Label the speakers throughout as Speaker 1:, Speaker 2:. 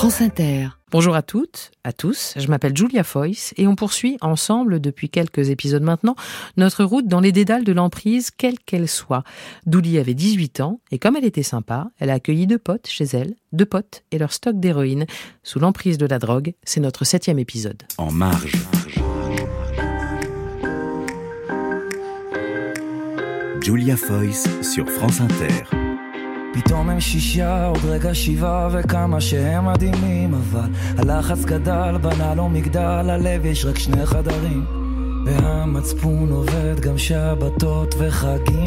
Speaker 1: France Inter.
Speaker 2: Bonjour à toutes, à tous, je m'appelle Julia Foyce et on poursuit ensemble depuis quelques épisodes maintenant notre route dans les dédales de l'emprise, quelle qu'elle soit. Douli avait 18 ans et comme elle était sympa, elle a accueilli deux potes chez elle, deux potes et leur stock d'héroïne. Sous l'emprise de la drogue, c'est notre septième épisode.
Speaker 3: En marge. Julia Foyce sur France Inter.
Speaker 4: פתאום הם שישה, עוד רגע שבעה, וכמה שהם מדהימים, אבל הלחץ גדל, בנה לו מגדל, הלב יש רק שני חדרים. והמצפון עובד גם שבתות וחגים.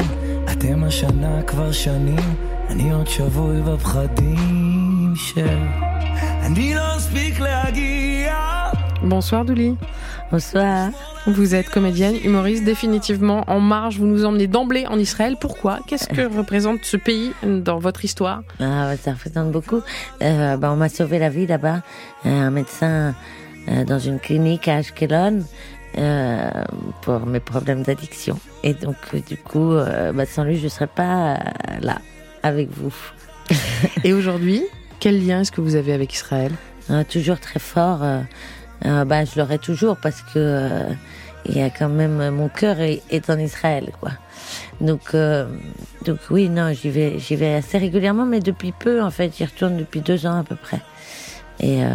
Speaker 4: אתם השנה כבר שנים, אני עוד שבוי בפחדים של... אני לא אספיק להגיע.
Speaker 2: Bonsoir Douli.
Speaker 5: Bonsoir.
Speaker 2: Vous êtes comédienne, humoriste, définitivement en marge. Vous nous emmenez d'emblée en Israël. Pourquoi? Qu'est-ce que représente ce pays dans votre histoire?
Speaker 5: Ah, Ça représente beaucoup. Euh, bah, on m'a sauvé la vie là-bas. Un médecin euh, dans une clinique à Ashkelon euh, pour mes problèmes d'addiction. Et donc, du coup, euh, bah, sans lui, je ne serais pas là avec vous.
Speaker 2: Et aujourd'hui, quel lien est-ce que vous avez avec Israël?
Speaker 5: Toujours très fort. Bah, je l'aurai toujours parce que il y a quand même mon cœur est, est en Israël, quoi. Donc, euh, donc oui, non, j'y vais, j'y vais assez régulièrement, mais depuis peu, en fait, j'y retourne depuis deux ans à peu près.
Speaker 2: Et euh,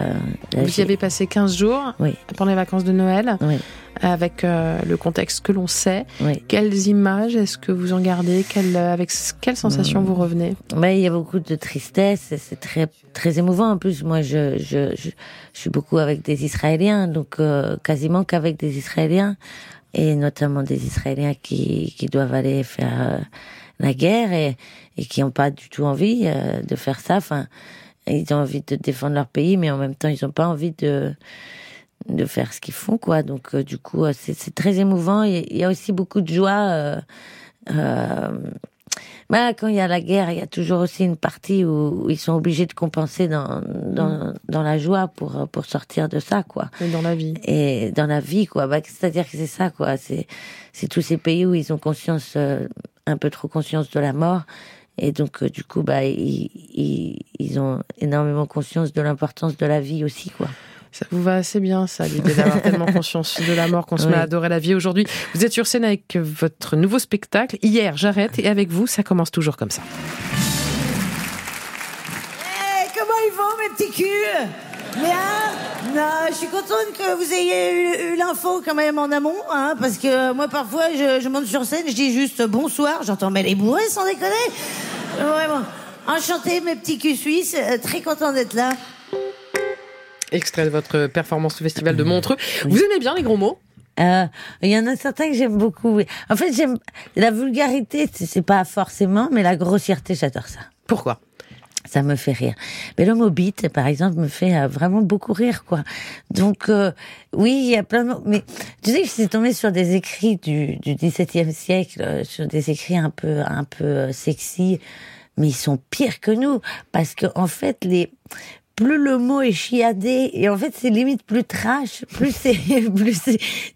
Speaker 2: là, vous y avez passé 15 jours
Speaker 5: oui.
Speaker 2: pendant les vacances de Noël,
Speaker 5: oui.
Speaker 2: avec euh, le contexte que l'on sait.
Speaker 5: Oui.
Speaker 2: Quelles images est-ce que vous en gardez? Quelle, Avec quelles sensations mmh. vous revenez?
Speaker 5: Bah, Il y a beaucoup de tristesse, c'est très, très émouvant. En plus, moi, je, je, je, je suis beaucoup avec des Israéliens, donc euh, quasiment qu'avec des Israéliens, et notamment des Israéliens qui, qui doivent aller faire euh, la guerre et, et qui n'ont pas du tout envie euh, de faire ça. Enfin, ils ont envie de défendre leur pays, mais en même temps, ils n'ont pas envie de de faire ce qu'ils font, quoi. Donc, euh, du coup, c'est très émouvant. Il y a aussi beaucoup de joie. Euh, euh, bah, quand il y a la guerre, il y a toujours aussi une partie où, où ils sont obligés de compenser dans dans, mmh. dans la joie pour pour sortir de ça, quoi.
Speaker 2: Et dans la vie.
Speaker 5: Et dans la vie, quoi. Bah, c'est-à-dire que c'est ça, quoi. C'est c'est tous ces pays où ils ont conscience, euh, un peu trop conscience de la mort et donc, euh, du coup, bah, ils, ils, ils, ont énormément conscience de l'importance de la vie aussi, quoi.
Speaker 2: Ça vous va assez bien, ça, l'idée d'avoir tellement conscience de la mort qu'on se oui. met à adorer la vie aujourd'hui. Vous êtes sur scène avec votre nouveau spectacle. Hier, j'arrête, et avec vous, ça commence toujours comme ça.
Speaker 6: Hey, comment ils vont, mes petits culs? Bien Non, je suis contente que vous ayez eu, eu l'info quand même en amont, hein, parce que moi, parfois, je, je monte sur scène, je dis juste bonsoir, j'entends mais les bourrés, sans déconner Vraiment. Enchanté, mes petits culs suisses. Euh, très content d'être là.
Speaker 2: Extrait de votre performance au Festival de Montreux. Vous aimez bien les gros mots?
Speaker 5: Il euh, y en a certains que j'aime beaucoup. En fait, j'aime la vulgarité, c'est pas forcément, mais la grossièreté, j'adore ça.
Speaker 2: Pourquoi?
Speaker 5: Ça me fait rire. Mais l'homme au par exemple, me fait euh, vraiment beaucoup rire, quoi. Donc, euh, oui, il y a plein de. Mais tu sais je suis tombée sur des écrits du, XVIIe siècle, euh, sur des écrits un peu, un peu sexy, mais ils sont pires que nous, parce que en fait, les plus le mot est chiadé et en fait c'est limite plus trash, plus c'est plus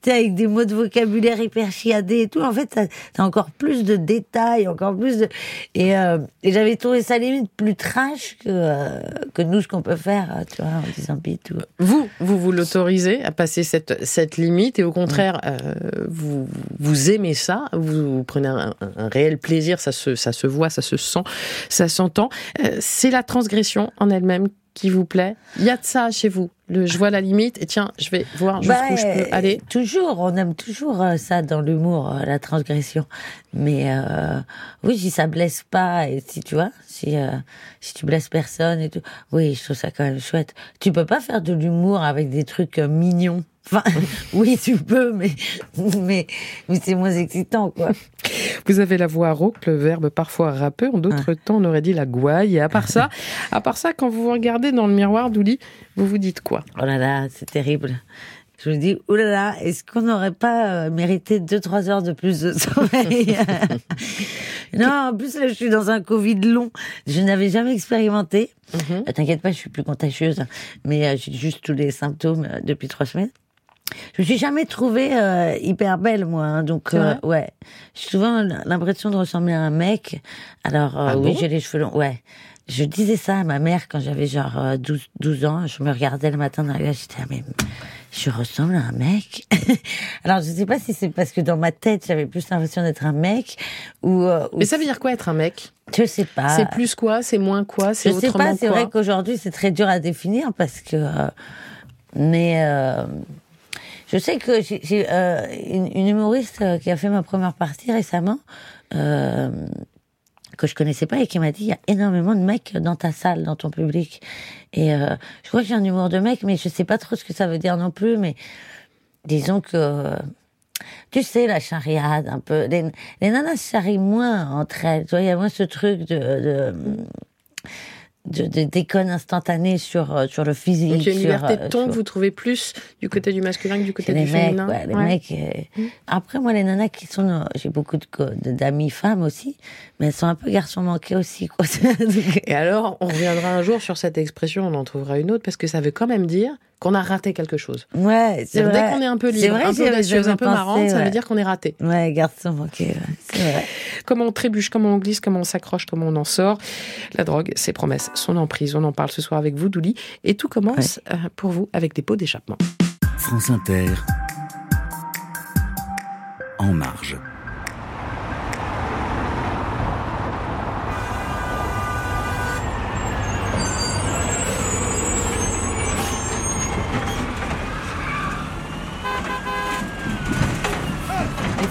Speaker 5: c'est avec des mots de vocabulaire hyper chiadés et tout. En fait, t'as encore plus de détails, encore plus de et, euh, et j'avais trouvé ça limite plus trash que euh, que nous ce qu'on peut faire, tu vois, en disant tout.
Speaker 2: Vous, vous vous l'autorisez à passer cette cette limite et au contraire euh, vous vous aimez ça, vous, vous prenez un, un, réel plaisir, ça se ça se voit, ça se sent, ça s'entend. Euh, c'est la transgression en elle-même qui vous plaît. Il y a de ça chez vous le, Je vois la limite et tiens, je vais voir jusqu'où bah, je peux aller.
Speaker 5: Toujours, on aime toujours ça dans l'humour, la transgression. Mais euh, oui, si ça blesse pas et si tu vois, si euh, si tu blesses personne et tout, oui, je trouve ça quand même chouette. Tu peux pas faire de l'humour avec des trucs euh, mignons. Enfin, oui, tu peux, mais mais mais c'est moins excitant, quoi.
Speaker 2: Vous avez la voix rauque, le verbe parfois râpeux. En d'autres ah. temps, on aurait dit la gouaille. Et à part ça, à part ça, quand vous vous regardez dans le miroir d'Ouli, vous vous dites quoi?
Speaker 5: Oh là là, c'est terrible. Je me dis, oh là là, est-ce qu'on n'aurait pas mérité deux, trois heures de plus de sommeil? Non, en plus, là, je suis dans un Covid long. Je n'avais jamais expérimenté. Mm -hmm. T'inquiète pas, je suis plus contagieuse. Mais euh, j'ai juste tous les symptômes euh, depuis trois semaines. Je me suis jamais trouvée euh, hyper belle, moi. Hein, donc, euh, ouais. J'ai souvent l'impression de ressembler à un mec. Alors, euh,
Speaker 2: ah
Speaker 5: oui,
Speaker 2: bon?
Speaker 5: j'ai les cheveux longs. Ouais. Je disais ça à ma mère quand j'avais genre euh, 12, 12 ans. Je me regardais le matin dans la glace, j'étais, ah, mais je ressemble à un mec. Alors, je sais pas si c'est parce que dans ma tête, j'avais plus l'impression d'être un mec ou, euh, ou
Speaker 2: Mais ça veut dire quoi être un mec?
Speaker 5: Je sais pas.
Speaker 2: C'est plus quoi? C'est moins quoi? C'est
Speaker 5: Je sais
Speaker 2: autrement
Speaker 5: pas, c'est vrai qu'aujourd'hui c'est très dur à définir parce que. euh, mais euh, je sais que j'ai euh, une, une humoriste qui a fait ma première partie récemment, euh, que je connaissais pas et qui m'a dit il y a énormément de mecs dans ta salle, dans ton public. Et euh, je crois que j'ai un humour de mec, mais je sais pas trop ce que ça veut dire non plus. Mais disons que. Tu sais, la chariade, un peu. Les, nanas charrient moins entre elles. Tu vois, il y a moins ce truc de, de, de déconne sur, euh, sur le physique.
Speaker 2: Donc il y a une
Speaker 5: sur,
Speaker 2: liberté
Speaker 5: euh,
Speaker 2: de ton
Speaker 5: sur-
Speaker 2: vous trouvez plus du côté du masculin que du côté
Speaker 5: les
Speaker 2: du
Speaker 5: mecs,
Speaker 2: féminin
Speaker 5: ouais, les
Speaker 2: Ouais.
Speaker 5: mecs. euh, Après, moi, les nanas qui sont, euh, j'ai beaucoup de d'amis femmes aussi, mais elles sont un peu garçons manqués aussi, quoi. Donc,
Speaker 2: Et alors, on reviendra un jour sur cette expression, on en trouvera une autre, parce que ça veut quand même dire qu'on a raté quelque chose.
Speaker 5: ouais, c'est vrai.
Speaker 2: Dès qu'on est un peu libre,
Speaker 5: vrai,
Speaker 2: un peu audacieuse, un peu
Speaker 5: pensé,
Speaker 2: marrante, ça veut dire qu'on est raté.
Speaker 5: Ouais, garçons manqués, ouais, c'est vrai.
Speaker 2: Comment on trébuche, comment on glisse, comment on s'accroche, comment on en sort. La drogue, ses promesses, son emprise. On en parle ce soir avec vous, Douli. Et tout commence euh, pour vous avec des pots d'échappement.
Speaker 3: France Inter. En marge.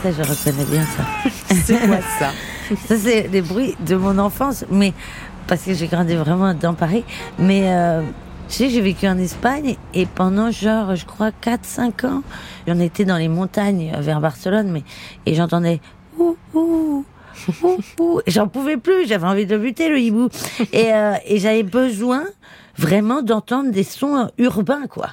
Speaker 5: Ça, je reconnais bien ça.
Speaker 2: C'est quoi ça?
Speaker 5: Ça, c'est les bruits de mon enfance, mais parce que j'ai grandi vraiment dans Paris. Mais euh, tu sais, j'ai vécu en Espagne et pendant genre, je crois, 4-5 ans, on était dans les montagnes vers Barcelone, mais et j'entendais ouh ouh. ouh, ouh. J'en pouvais plus, j'avais envie de buter le hibou. Et, euh, et j'avais besoin vraiment d'entendre des sons urbains, quoi.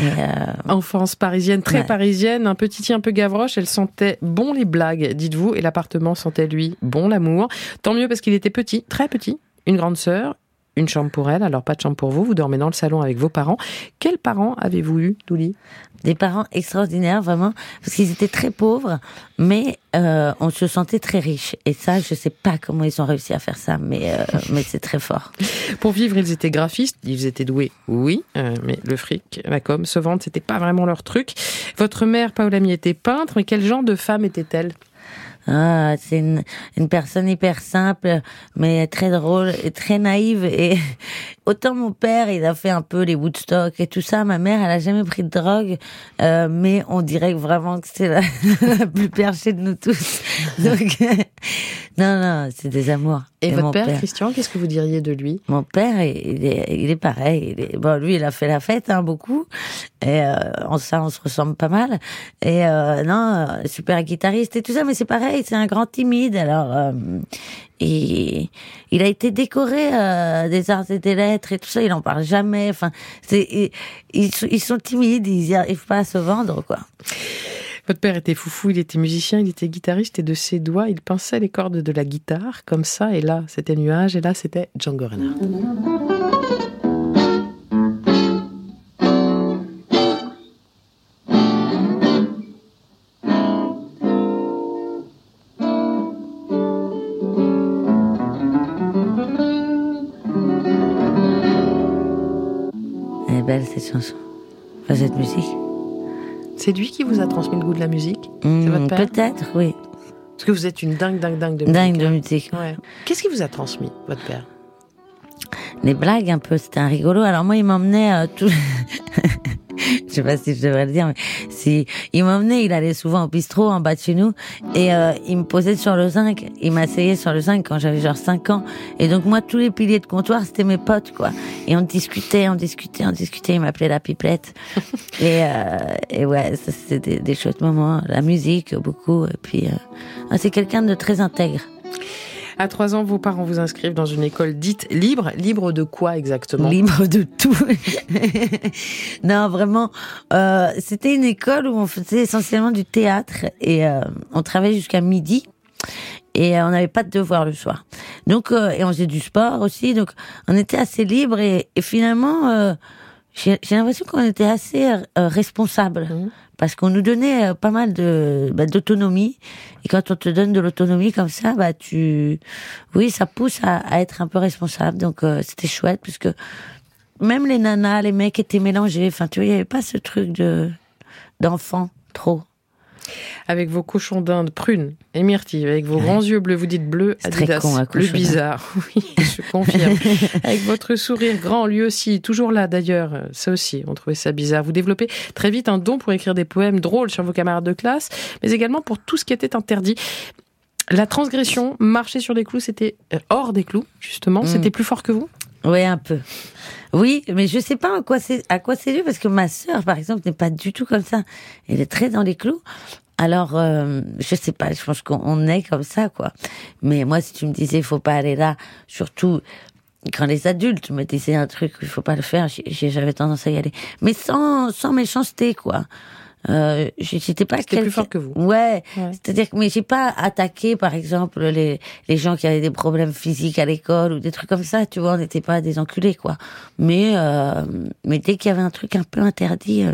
Speaker 5: Euh,
Speaker 2: Enfance parisienne, très
Speaker 5: Ouais.
Speaker 2: parisienne, un petit un peu gavroche. Elle sentait bon les blagues, dites-vous, et l'appartement sentait lui bon l'amour. Tant mieux parce qu'il était petit, très petit. Une grande sœur, une chambre pour elle, alors pas de chambre pour vous. Vous dormez dans le salon avec vos parents. Quels parents avez-vous eu, Douli?
Speaker 5: Des parents extraordinaires, vraiment, parce qu'ils étaient très pauvres, mais euh, on se sentait très riches. Et ça, je sais pas comment ils ont réussi à faire ça, mais euh, mais c'est très fort.
Speaker 2: Pour vivre, ils étaient graphistes, ils étaient doués, oui, euh, mais le fric, la com, se vendre, c'était pas vraiment leur truc. Votre mère, Paolami, était peintre, mais quel genre de femme était-elle?
Speaker 5: Ah, c'est une, une personne hyper simple, mais très drôle et très naïve. Et autant mon père, il a fait un peu les Woodstock et tout ça. Ma mère, elle a jamais pris de drogue, euh, mais on dirait vraiment que c'est la, la plus perchée de nous tous. Donc, non, non, c'est des amours.
Speaker 2: Et, votre
Speaker 5: mon
Speaker 2: père, Christian, qu'est-ce que vous diriez de lui?
Speaker 5: Mon père, il est, il est pareil. Il est, bon, lui, il a fait la fête, hein, beaucoup. Et euh, en ça, on se ressemble pas mal. Et euh, non, euh, super guitariste et tout ça, mais c'est pareil, c'est un grand timide. Alors, euh, il a été décoré euh, des arts et des lettres et tout ça. Il en parle jamais. Enfin, ils, sont- timides, ils y arrivent pas à se vendre, quoi.
Speaker 2: Votre père était foufou, il était musicien, il était guitariste, et de ses doigts, il pinçait les cordes de la guitare, comme ça, et là, c'était Nuage, et là, c'était Django Reinhardt.
Speaker 5: Belle cette chanson, enfin, cette musique.
Speaker 2: C'est lui qui vous a transmis le goût de la musique?
Speaker 5: Hmm, Peut-être, oui.
Speaker 2: Parce que vous êtes une dingue, dingue, dingue de musique.
Speaker 5: Dingue de
Speaker 2: hein.
Speaker 5: musique.
Speaker 2: Ouais. Qu'est-ce qui vous a transmis, votre père?
Speaker 5: Les blagues un peu, c'était un rigolo. Alors moi, il m'emmenait euh, tout. Je sais pas si je devrais le dire, mais si il m'emmenait, il allait souvent au bistrot en bas de chez nous et euh, il me posait sur le zinc. Il m'asseyait sur le zinc quand j'avais genre 5 ans. Et donc moi, tous les piliers de comptoir, c'était mes potes, quoi. Et on discutait, on discutait, on discutait. Il m'appelait la pipelette. et, euh, et ouais, ça, c'était des, des chouettes moments. La musique, beaucoup. Et puis, euh, ah, c'est quelqu'un de très intègre.
Speaker 2: À trois ans, vos parents vous inscrivent dans une école dite libre. Libre de quoi exactement?
Speaker 5: Libre de tout. non, vraiment, euh, c'était une école où on faisait essentiellement du théâtre et euh, on travaillait jusqu'à midi et euh, on n'avait pas de devoirs le soir. Donc, euh, et on faisait du sport aussi, donc on était assez libre et, et finalement, euh, j'ai l'impression qu'on était assez euh, responsable
Speaker 2: Mhm.
Speaker 5: parce qu'on nous donnait euh, pas mal de bah, d'autonomie. Et quand on te donne de l'autonomie comme ça bah tu oui ça pousse à, à être un peu responsable. Donc euh, c'était chouette puisque même les nanas les mecs étaient mélangés. Enfin tu vois il y avait pas ce truc de d'enfant trop
Speaker 2: Avec vos cochons d'Inde prunes et myrtilles, avec vos
Speaker 5: Ouais.
Speaker 2: grands yeux bleus, vous dites bleu, Adidas,
Speaker 5: con, d'Inde.
Speaker 2: bizarre. Oui, je confirme. avec votre sourire grand, lui aussi, toujours là d'ailleurs, ça aussi, on trouvait ça bizarre. Vous développez très vite un don pour écrire des poèmes drôles sur vos camarades de classe, mais également pour tout ce qui était interdit. La transgression, marcher sur des clous, c'était euh, hors des clous, justement,
Speaker 5: Mm.
Speaker 2: c'était plus fort que vous?
Speaker 5: Oui, un peu. Oui, mais je sais pas à quoi c'est à quoi c'est dû parce que ma sœur, par exemple, n'est pas du tout comme ça. Elle est très dans les clous. Alors, euh, je sais pas. Je pense qu'on est comme ça, quoi. Mais moi, si tu me disais, faut pas aller là, surtout quand les adultes me disaient un truc, il faut pas le faire, j'avais tendance à y aller. Mais sans sans méchanceté, quoi. Euh, j'étais pas
Speaker 2: C'était plus
Speaker 5: quelqu'un-
Speaker 2: fort que vous.
Speaker 5: Ouais,
Speaker 2: Ouais.
Speaker 5: c'est-à-dire que mais j'ai pas attaqué par exemple les les gens qui avaient des problèmes physiques à l'école ou des trucs comme ça, tu vois, on n'était pas des enculés quoi. Mais euh, mais dès qu'il y avait un truc un peu interdit euh,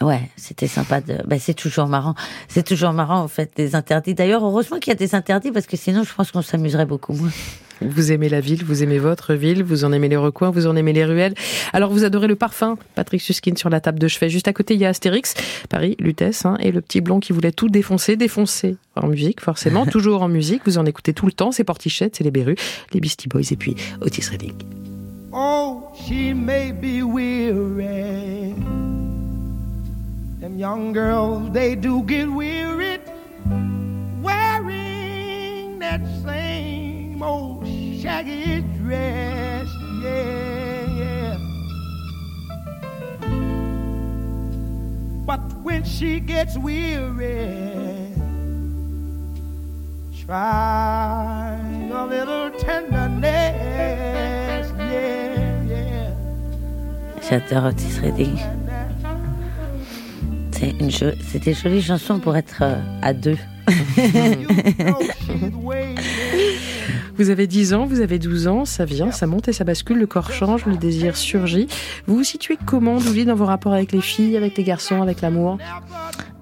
Speaker 5: Ouais, c'était sympa de. Ben, c'est toujours marrant. C'est toujours marrant, en fait, des interdits. D'ailleurs, heureusement qu'il y a des interdits parce que sinon, je pense qu'on s'amuserait beaucoup moins.
Speaker 2: Vous aimez la ville, vous aimez votre ville, vous en aimez les recoins, vous en aimez les ruelles. Alors vous adorez le parfum. Patrick Suskin sur la table de chevet. Juste à côté, il y a Astérix, Paris, Lutèce, hein, et le petit blond qui voulait tout défoncer, défoncer en musique, forcément, toujours en musique. Vous en écoutez tout le temps. C'est Portichette, c'est les Berus, les Beastie Boys et puis Otis Redding.
Speaker 1: Oh, she may be weary. Them young girls, they do get weary wearing that same old shaggy dress. Yeah, yeah. But when she gets weary, try a little tenderness. Yeah, yeah.
Speaker 5: J'adore Otis Redding. C'est une jo- des jolies chansons pour être euh, à deux.
Speaker 2: Vous avez 10 ans, vous avez 12 ans, ça vient, ça monte et ça bascule, le corps change, le désir surgit. Vous vous situez comment, Douli, dans vos rapports avec les filles, avec les garçons, avec l'amour?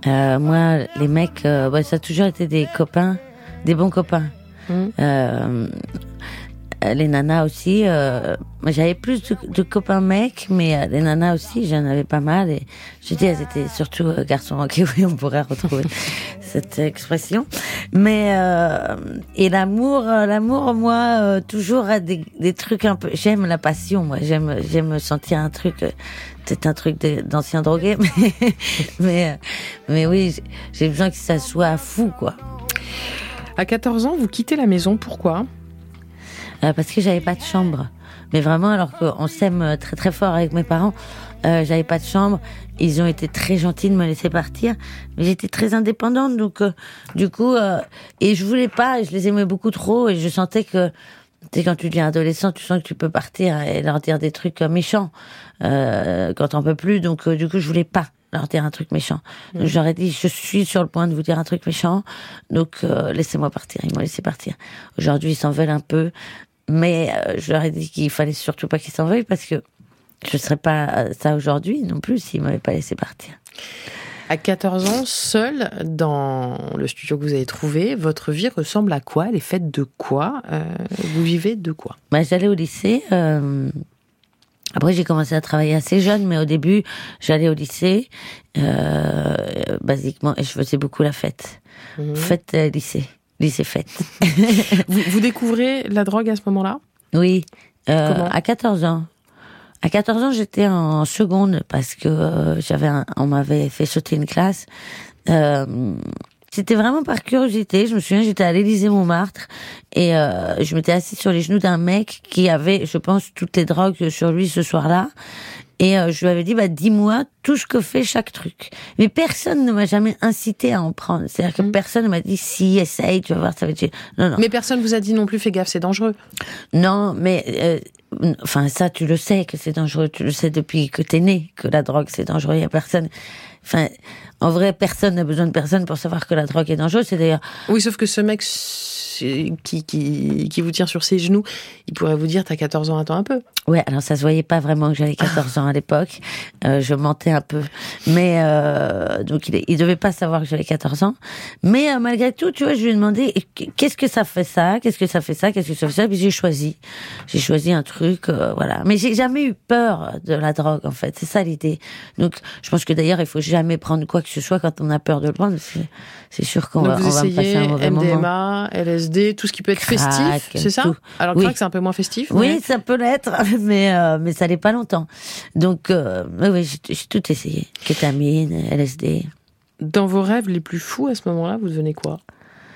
Speaker 5: Euh, moi, les mecs, euh, ouais, ça a toujours été des copains, des bons copains.
Speaker 2: Mhm.
Speaker 5: Euh, les nanas aussi. Euh, moi, j'avais plus de, de copains mecs, mais euh, les nanas aussi, j'en avais pas mal. Et je dis, elles étaient surtout euh, garçons. Ok, oui, on pourrait retrouver cette expression. Mais euh, et l'amour, euh, l'amour, moi, euh, toujours a des, des trucs un peu. J'aime la passion, moi. J'aime, j'aime sentir un truc. euh, c'est un truc d'ancien drogué, mais mais euh, mais oui, j'ai- besoin que ça soit fou, quoi.
Speaker 2: À 14 ans, vous quittez la maison, pourquoi?
Speaker 5: Euh, parce que j'avais pas de chambre. Mais vraiment, alors qu'on s'aime très très fort avec mes parents, euh, j'avais pas de chambre. Ils ont été très gentils de me laisser partir, mais j'étais très indépendante, donc euh, du coup, euh, et je voulais pas, je les aimais beaucoup trop, et je sentais que, tu sais, quand tu deviens adolescent, tu sens que tu peux partir et leur dire des trucs euh, méchants euh, quand t'en peux plus, donc euh, du coup, je voulais pas leur dire un truc méchant. Donc j'aurais dit, je suis sur le point de vous dire un truc méchant, donc euh, laissez-moi partir. Ils m'ont laissé partir. Aujourd'hui, ils s'en veulent un peu, mais euh, je leur ai dit qu'il fallait surtout pas qu'ils s'en veuillent parce que je serais pas euh, ça aujourd'hui non plus s'ils m'avaient pas laissé partir.
Speaker 2: À 14 ans, seul dans le studio que vous avez trouvé, votre vie ressemble à quoi? Elle est faite de quoi? Euh, Vous vivez de quoi?
Speaker 5: Bah, j'allais au lycée. euh, Après, j'ai commencé à travailler assez jeune, mais au début, j'allais au lycée, euh, basiquement, et je faisais beaucoup la fête.
Speaker 2: Mhm.
Speaker 5: Fête lycée, lycée fête.
Speaker 2: vous, vous découvrez la drogue à ce moment-là?
Speaker 5: Oui, euh, à 14 ans. À 14 ans, j'étais en seconde parce que euh, j'avais, un- on m'avait fait sauter une classe. Euh, c'était vraiment par curiosité. Je me souviens, j'étais à l'Élysée Montmartre et euh, je m'étais assise sur les genoux d'un mec qui avait, je pense, toutes les drogues sur lui ce soir-là. Et euh, je lui avais dit, bah, dis-moi tout ce que fait chaque truc. Mais personne ne m'a jamais incité à en prendre. C'est-à-dire que personne ne m'a dit, si, essaye, tu vas voir, ça va être... Non, non.
Speaker 2: Mais personne vous a dit non plus, fais gaffe, c'est dangereux.
Speaker 5: Non, mais euh, enfin ça, tu le sais que c'est dangereux. Tu le sais depuis que t'es né que la drogue c'est dangereux. Il y a personne. Enfin, en vrai, personne n'a besoin de personne pour savoir que la drogue est dangereuse. C'est d'ailleurs
Speaker 2: Oui, sauf que ce mec qui, qui, qui vous tient sur ses genoux, il pourrait vous dire T'as 14 ans, attends un peu.
Speaker 5: Ouais, alors ça se voyait pas vraiment que j'avais 14 ans à l'époque. Euh, je mentais un peu. Mais euh, donc il, il devait pas savoir que j'avais 14 ans. Mais euh, malgré tout, tu vois, je lui ai demandé qu'est-ce que ça fait ça, qu'est-ce que ça fait ça, qu'est-ce que ça fait ça? Puis j'ai choisi. J'ai choisi un truc, voilà. Mais j'ai jamais eu peur de la drogue en fait. C'est ça l'idée. Donc je pense que d'ailleurs il faut jamais prendre quoi que ce soit quand on a peur de le prendre. C'est sûr qu'on va, on va passer un mauvais moment.
Speaker 2: MDMA, LSD, tout ce qui peut être
Speaker 5: Crack,
Speaker 2: festif, c'est ça
Speaker 5: tout.
Speaker 2: Alors
Speaker 5: Oui.
Speaker 2: crack, c'est un peu moins festif.
Speaker 5: Oui, ça peut l'être, mais euh, mais ça l'est pas longtemps. Donc euh, oui, j'ai tout essayé. Kétamine, LSD.
Speaker 2: Dans vos rêves les plus fous à ce moment-là, vous devenez quoi?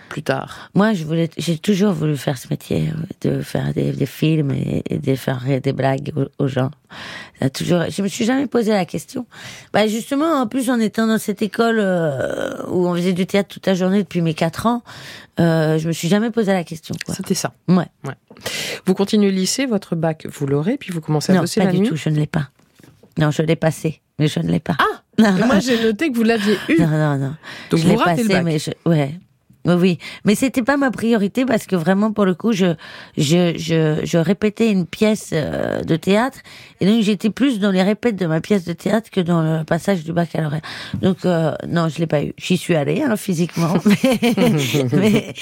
Speaker 2: Plus tard.
Speaker 5: Moi, je voulais, j'ai toujours voulu faire ce métier, euh, de faire des, des films et, et de faire des blagues aux, aux gens. Ça toujours, je me suis jamais posé la question. Bah justement, en plus, en étant dans cette école euh, où on faisait du théâtre toute la journée depuis mes quatre ans, euh, je me suis jamais posé la question.
Speaker 2: C'était ça.
Speaker 5: Ouais.
Speaker 2: Vous continuez le lycée, votre bac, vous l'aurez, puis vous commencez à
Speaker 5: Non,
Speaker 2: bosser
Speaker 5: pas
Speaker 2: la
Speaker 5: du
Speaker 2: nuit.
Speaker 5: tout. Je ne l'ai pas. Non, je l'ai passé, mais je ne l'ai pas.
Speaker 2: Ah
Speaker 5: Non.
Speaker 2: Moi, j'ai noté que vous l'aviez eu.
Speaker 5: Non, non, non.
Speaker 2: Donc
Speaker 5: je
Speaker 2: vous
Speaker 5: l'ai
Speaker 2: ratez le
Speaker 5: passé,
Speaker 2: bac.
Speaker 5: mais je, ouais. Oui, oui. Mais c'était pas ma priorité parce que vraiment, pour le coup, je, je, je, je répétais une pièce euh, de théâtre et donc j'étais plus dans les répètes de ma pièce de théâtre que dans le passage du baccalauréat. Donc, euh, non, je l'ai pas eu. J'y suis allée, hein, physiquement, mais, mais,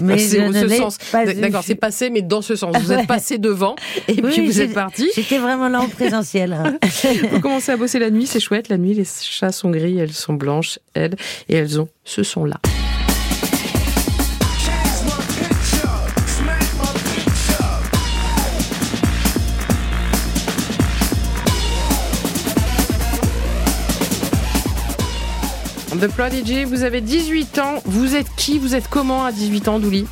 Speaker 5: mais je ne
Speaker 2: ce
Speaker 5: l'ai
Speaker 2: sens.
Speaker 5: pas
Speaker 2: D-
Speaker 5: eu.
Speaker 2: D'accord, c'est passé, mais dans ce sens. Vous êtes passé devant, et
Speaker 5: Oui,
Speaker 2: puis vous êtes parti.
Speaker 5: J'étais vraiment là en présentiel. hein.
Speaker 2: Vous commencez à bosser la nuit, c'est chouette. La nuit, les chats sont gris, elles sont blanches, elles, et elles ont ce son-là. The Prodigy, vous avez 18 ans. Vous êtes qui? Vous êtes comment à 18 ans, Douli?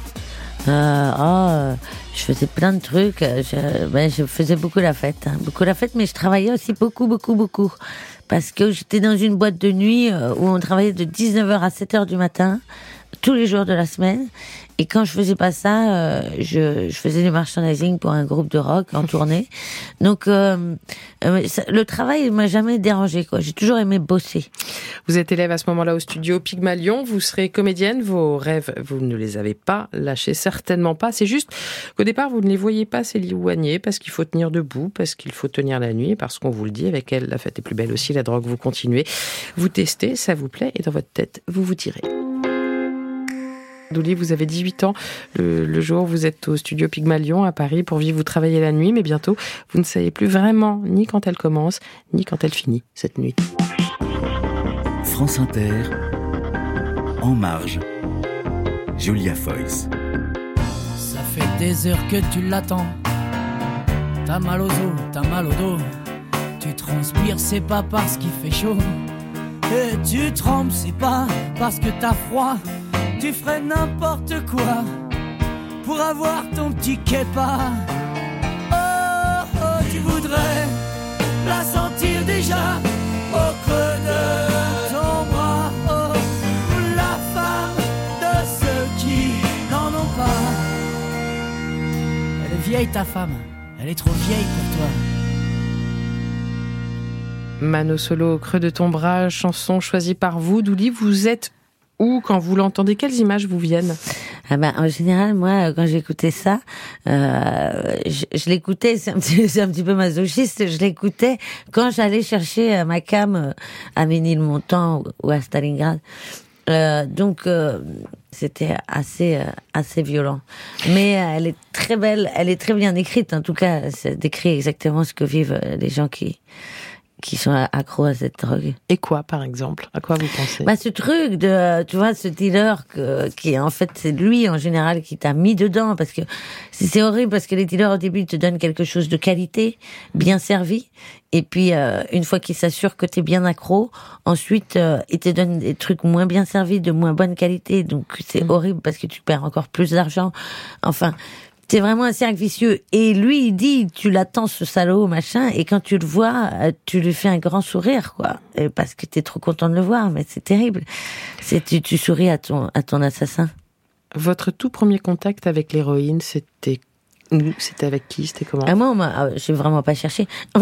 Speaker 5: Euh, oh, je faisais plein de trucs. Je, ben, je faisais beaucoup la fête, hein, beaucoup la fête, mais je travaillais aussi beaucoup, beaucoup, beaucoup, parce que j'étais dans une boîte de nuit euh, où on travaillait de 19h à 7h du matin, tous les jours de la semaine. Et quand je faisais pas ça, euh, je, je faisais du merchandising pour un groupe de rock en tournée. Donc, euh, euh, ça- le travail m'a jamais dérangé. quoi. J'ai toujours aimé bosser.
Speaker 2: Vous êtes élève à ce moment-là au studio Pygmalion, vous serez comédienne, vos rêves, vous ne les avez pas lâchés, certainement pas. C'est juste qu'au départ, vous ne les voyez pas s'éloigner parce qu'il faut tenir debout, parce qu'il faut tenir la nuit, parce qu'on vous le dit, avec elle, la fête est plus belle aussi, la drogue, vous continuez. Vous testez, ça vous plaît, et dans votre tête, vous vous tirez. Douli, vous avez 18 ans. Le, le jour vous êtes au studio Pygmalion à Paris pour vivre, vous travaillez la nuit, mais bientôt, vous ne savez plus vraiment ni quand elle commence, ni quand elle finit, cette nuit.
Speaker 3: France Inter, En Marge, Julia Foyce.
Speaker 7: Ça fait des heures que tu l'attends. T'as mal aux os, t'as mal au dos. Tu transpires, c'est pas parce qu'il fait chaud. Et tu trembles, c'est pas parce que t'as froid. Tu ferais n'importe quoi pour avoir ton petit képa. Oh, oh, tu voudrais la sentir déjà au creux de ton bras. Oh, la femme de ceux qui n'en ont pas. Elle est vieille ta femme, elle est trop vieille pour toi.
Speaker 2: Mano Solo au creux de ton bras, chanson choisie par vous. Douli, vous êtes où quand vous l'entendez Quelles images vous viennent
Speaker 5: Ah ben, en général, moi, quand j'écoutais ça, euh, je, je l'écoutais, c'est un, petit- c'est un petit peu masochiste, je l'écoutais quand j'allais chercher euh, ma cam euh, à Ménilmontant ou à Stalingrad. Euh, donc, euh, c'était assez, euh, assez violent. Mais euh, elle est très belle, elle est très bien écrite, en tout cas, ça décrit exactement ce que vivent euh, les gens qui, qui sont accros à cette drogue.
Speaker 2: Et quoi, par exemple? À quoi vous pensez?
Speaker 5: Bah, ce truc de, tu vois, ce dealer que, qui en fait, c'est lui en général qui t'a mis dedans parce que c'est horrible parce que les dealers au début ils te donnent quelque chose de qualité, bien servi, et puis euh, une fois qu'ils s'assurent que t'es bien accro, ensuite euh, ils te donnent des trucs moins bien servis, de moins bonne qualité, donc c'est horrible parce que tu perds encore plus d'argent. Enfin. C'est vraiment un cercle vicieux. Et lui, il dit, tu l'attends, ce salaud, machin, et quand tu le vois, euh, tu lui fais un grand sourire, quoi. Parce que t'es trop content de le voir, mais c'est terrible. C'est, tu, tu souris à ton, à ton assassin.
Speaker 2: Votre tout premier contact avec l'héroïne, c'était C'était avec qui C'était comment
Speaker 5: Ah, moi, ah, j'ai vraiment pas cherché.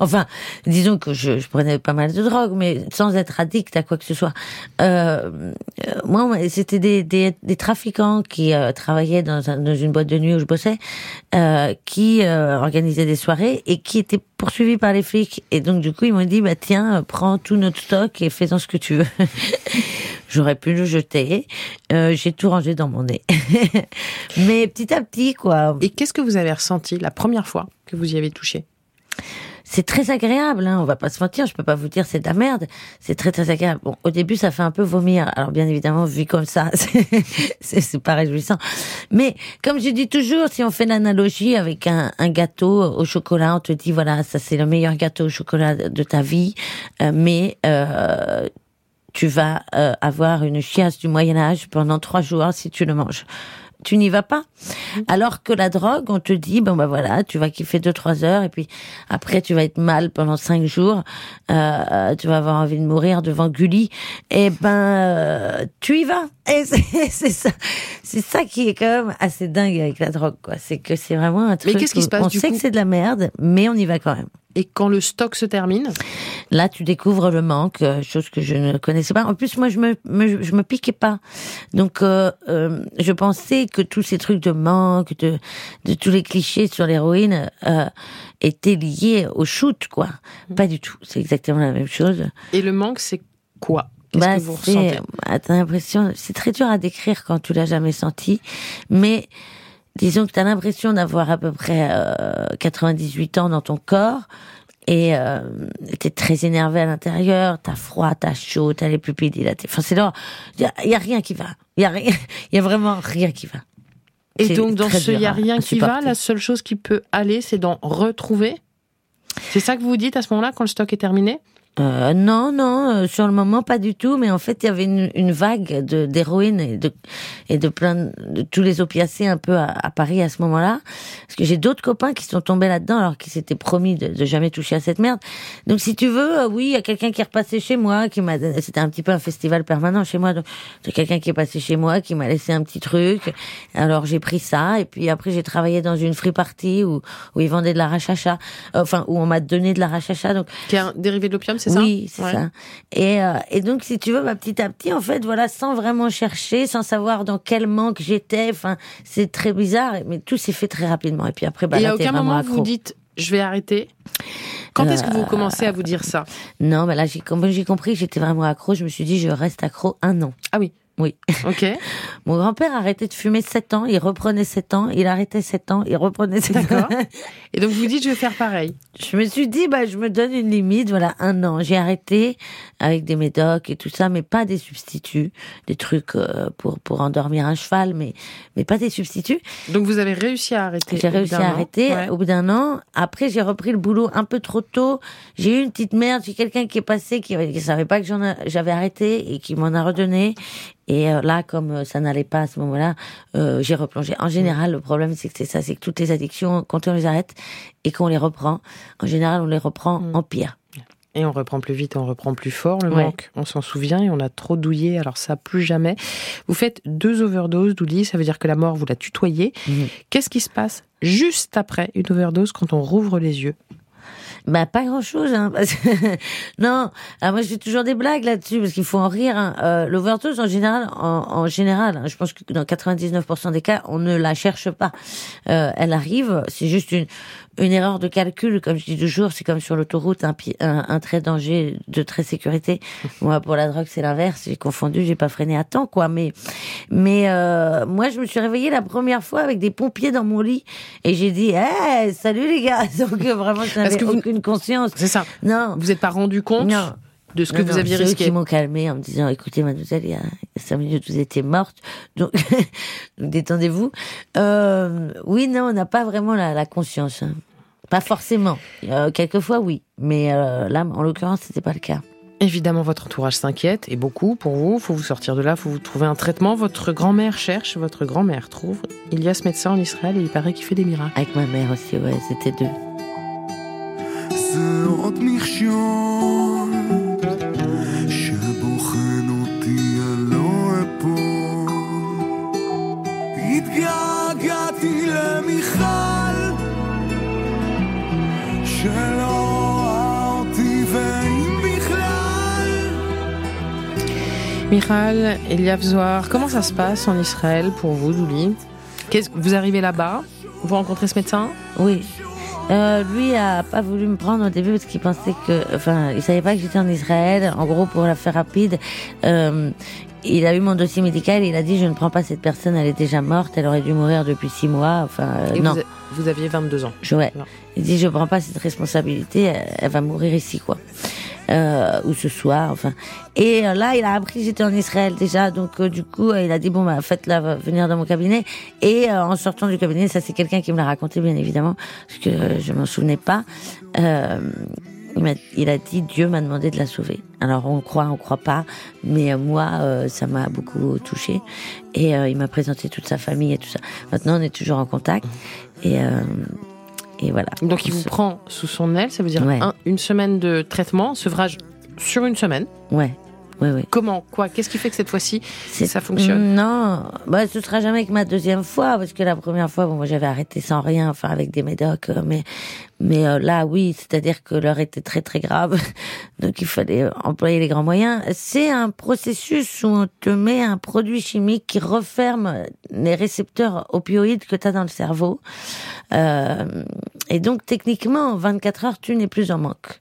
Speaker 5: enfin, disons que je, je prenais pas mal de drogue, mais sans être addict à quoi que ce soit. Euh, moi, c'était des, des, des trafiquants qui euh, travaillaient dans, un- dans une boîte de nuit où je bossais, euh, qui euh, organisaient des soirées et qui étaient poursuivis par les flics. Et donc, du coup, ils m'ont dit, bah tiens, prends tout notre stock et fais-en ce que tu veux. J'aurais pu le jeter. Euh, j'ai tout rangé dans mon nez. mais petit à petit, quoi.
Speaker 2: Et qu'est-ce que vous avez ressenti la première fois que vous y avez touché?
Speaker 5: C'est très agréable, hein, on va pas se mentir, je peux pas vous dire c'est de la merde, c'est très très agréable. Bon, au début ça fait un peu vomir, alors bien évidemment vu comme ça, c'est- pas réjouissant. Mais comme je dis toujours, si on fait l'analogie avec un, un gâteau au chocolat, on te dit voilà, ça c'est le meilleur gâteau au chocolat de ta vie, euh, mais euh, tu vas euh, avoir une chiasse du Moyen Âge pendant trois jours si tu le manges. Tu n'y vas pas. Alors que la drogue, on te dit, bon bah voilà, tu vas kiffer deux trois heures et puis après tu vas être mal pendant cinq jours, euh, tu vas avoir envie de mourir devant Gulli. Et ben euh, tu y vas. Et c'est ça, c'est ça qui est quand même assez dingue avec la drogue, quoi. C'est que c'est vraiment un truc.
Speaker 2: qu'est-ce qui se passe,
Speaker 5: On
Speaker 2: du
Speaker 5: sait
Speaker 2: coup?
Speaker 5: que c'est de la merde, mais on y va quand même.
Speaker 2: Et quand le stock se termine,
Speaker 5: Là, tu découvres le manque, euh, chose que je ne connaissais pas. En plus, moi, je me, me- je me piquais pas. Donc, euh, euh, je pensais que tous ces trucs de manque, de, de tous les clichés sur l'héroïne, euh, étaient liés au shoot, quoi. Pas du tout. C'est exactement la même chose.
Speaker 2: et le manque, c'est quoi? Qu'est-ce
Speaker 5: Bah,
Speaker 2: que vous
Speaker 5: c'est-
Speaker 2: ressentez?
Speaker 5: bah, T'as l'impression, c'est très dur à décrire quand tu l'as jamais senti, mais disons que t'as l'impression d'avoir à peu près euh, 98 ans dans ton corps et euh, t'es très énervé à l'intérieur, t'as froid, t'as chaud, t'as les pupilles dilatées. Enfin, c'est là, il y a, y a rien qui va. Il y a rien, il y a vraiment rien qui va.
Speaker 2: Et donc, dans ce il n'y a rien qui va, la seule chose qui peut aller, c'est d'en retrouver? C'est ça que vous dites à ce moment-là, quand le stock est terminé?
Speaker 5: Euh, non, non, euh, sur le moment pas du tout, mais en fait il y avait une, une vague de d'héroïne et de et de plein de, de tous les opiacés un peu à, à Paris à ce moment-là, parce que j'ai d'autres copains qui sont tombés là-dedans alors qu'ils s'étaient promis de, de jamais toucher à cette merde. Donc si tu veux, euh, oui, il y a quelqu'un qui est repassé chez moi, qui m'a, c'était un petit peu un festival permanent chez moi, donc quelqu'un qui est passé chez moi, qui m'a laissé un petit truc. Alors j'ai pris ça et puis après j'ai travaillé dans une free party où où ils vendaient de la rachacha, enfin où on m'a donné de la rachacha, donc
Speaker 2: Qui est un dérivé de l'opium, c'est ça
Speaker 5: oui, c'est
Speaker 2: Ouais.
Speaker 5: ça. Et, euh, et donc, si tu veux, bah, petit à petit, en fait, voilà, sans vraiment chercher, sans savoir dans quel manque j'étais, enfin, c'est très bizarre, mais tout s'est fait très rapidement. Et puis après, bah,
Speaker 2: Et
Speaker 5: là,
Speaker 2: à aucun moment
Speaker 5: accro.
Speaker 2: vous dites je vais arrêter. Quand est-ce que
Speaker 5: Euh,
Speaker 2: vous commencez à vous dire ça?
Speaker 5: Non, mais là, j'ai, j'ai compris que j'étais vraiment accro, je me suis dit, je reste accro un an.
Speaker 2: Ah oui.
Speaker 5: Oui.
Speaker 2: Ok.
Speaker 5: Mon grand-père a arrêté de fumer 7 ans, il reprenait 7 ans, il arrêtait 7 ans, il reprenait 7 ans.
Speaker 2: Et donc vous dites je vais faire pareil.
Speaker 5: Je me suis dit, bah, je me donne une limite, voilà, un an. J'ai arrêté avec des médocs et tout ça, mais pas des substituts, des trucs euh, pour pour endormir un cheval, mais mais pas des substituts.
Speaker 2: Donc vous avez réussi à arrêter.
Speaker 5: J'ai réussi à arrêter
Speaker 2: Ouais.
Speaker 5: au bout d'un an. Après, j'ai repris le boulot un peu trop tôt. J'ai eu une petite merde. J'ai quelqu'un qui est passé qui, qui savait pas que j'avais arrêté et qui m'en a redonné. Et euh, là, comme euh, ça n'allait pas à ce moment-là, euh, j'ai replongé. En général, le problème, c'est que c'est ça, c'est que toutes les addictions, quand on les arrête et qu'on les reprend, en général, on les reprend
Speaker 2: Mm.
Speaker 5: en pire.
Speaker 2: Et on reprend plus vite on reprend plus fort. Le
Speaker 5: Ouais.
Speaker 2: manque, on s'en souvient et on a trop douillé, alors ça, plus jamais. Vous faites deux overdoses, Douli, ça veut dire que la mort, vous la tutoyez.
Speaker 5: Mhm.
Speaker 2: Qu'est-ce qui se passe juste après une overdose quand on rouvre les yeux?
Speaker 5: Bah pas grand chose, hein. non, alors moi je fais toujours des blagues là-dessus parce qu'il faut en rire. Hein. Euh, L'overdose en général, en, en général, hein, je pense que dans 99% des cas, on ne la cherche pas. Euh, elle arrive, c'est juste une une erreur de calcul, comme je dis toujours, c'est comme sur l'autoroute, un, un, un trait danger, de trait sécurité. Moi, pour la drogue, c'est l'inverse. J'ai confondu, j'ai pas freiné à temps, quoi. Mais, mais euh, moi, je me suis réveillée la première fois avec des pompiers dans mon lit et j'ai dit, hey, salut les gars. Donc vraiment, je n'avais
Speaker 2: que vous-
Speaker 5: aucune conscience.
Speaker 2: C'est ça.
Speaker 5: Non.
Speaker 2: Vous n'êtes pas rendu compte
Speaker 5: Non.
Speaker 2: De ce que
Speaker 5: Non,
Speaker 2: vous aviez
Speaker 5: c'est eux
Speaker 2: risqué
Speaker 5: qui m'ont calmé en me disant, écoutez, mademoiselle, il y a il y a cinq minutes, vous étiez morte. Donc, donc détendez-vous. Euh, oui, non, on n'a pas vraiment la, la conscience. hein. Pas forcément. Euh, quelquefois, oui. Mais euh, là, en l'occurrence, c'était pas le cas.
Speaker 2: Évidemment, votre entourage s'inquiète, et beaucoup pour vous. faut vous sortir de là, faut vous trouver un traitement. Votre grand-mère cherche, votre grand-mère trouve. Il y a ce médecin en Israël et il paraît qu'il fait des miracles.
Speaker 5: Avec ma mère aussi, ouais, c'était deux.
Speaker 2: Michal, Eliav Zohar, comment ça se passe en Israël pour vous, Douli Qu'est-ce- Vous arrivez là-bas, vous rencontrez ce médecin
Speaker 5: Oui. Euh, lui a pas voulu me prendre au début parce qu'il pensait que, enfin, il savait pas que j'étais en Israël. En gros, pour la faire rapide, euh, il a eu mon dossier médical. Et il a dit je ne prends pas cette personne, elle est déjà morte, elle aurait dû mourir depuis six mois. Enfin, euh,
Speaker 2: Et
Speaker 5: non.
Speaker 2: vous, a- vous aviez 22 ans.
Speaker 5: Je- ouais.
Speaker 2: Non.
Speaker 5: Il dit je prends pas cette responsabilité, elle, elle va mourir ici quoi. Euh, ou ce soir, enfin. Et euh, là, il a appris que j'étais en Israël déjà, donc euh, du coup, euh, il a dit bon bah faites-la va venir dans mon cabinet. Et euh, en sortant du cabinet, ça c'est quelqu'un qui me l'a raconté bien évidemment, parce que euh, je m'en souvenais pas. Euh, il, m'a- il a dit Dieu m'a demandé de la sauver. Alors on croit, on croit pas, mais euh, moi euh, ça m'a beaucoup touché. Et euh, il m'a présenté toute sa famille et tout ça. Maintenant on est toujours en contact et euh, et voilà.
Speaker 2: Donc il vous prend sous son aile, ça veut dire
Speaker 5: Ouais.
Speaker 2: un- une semaine de traitement, sevrage sur une semaine.
Speaker 5: Ouais, ouais, ouais.
Speaker 2: Comment Quoi Qu'est-ce qui fait que cette fois-ci ça fonctionne?
Speaker 5: Non, bah ce sera jamais que ma deuxième fois parce que la première fois, bon, moi j'avais arrêté sans rien, enfin avec des médocs, euh, mais mais euh, là oui, c'est-à-dire que l'heure était très très grave, donc il fallait employer les grands moyens. C'est un processus où on te met un produit chimique qui referme les récepteurs opioïdes que tu as dans le cerveau, Euh, et donc techniquement, en 24 heures, tu n'es plus en manque.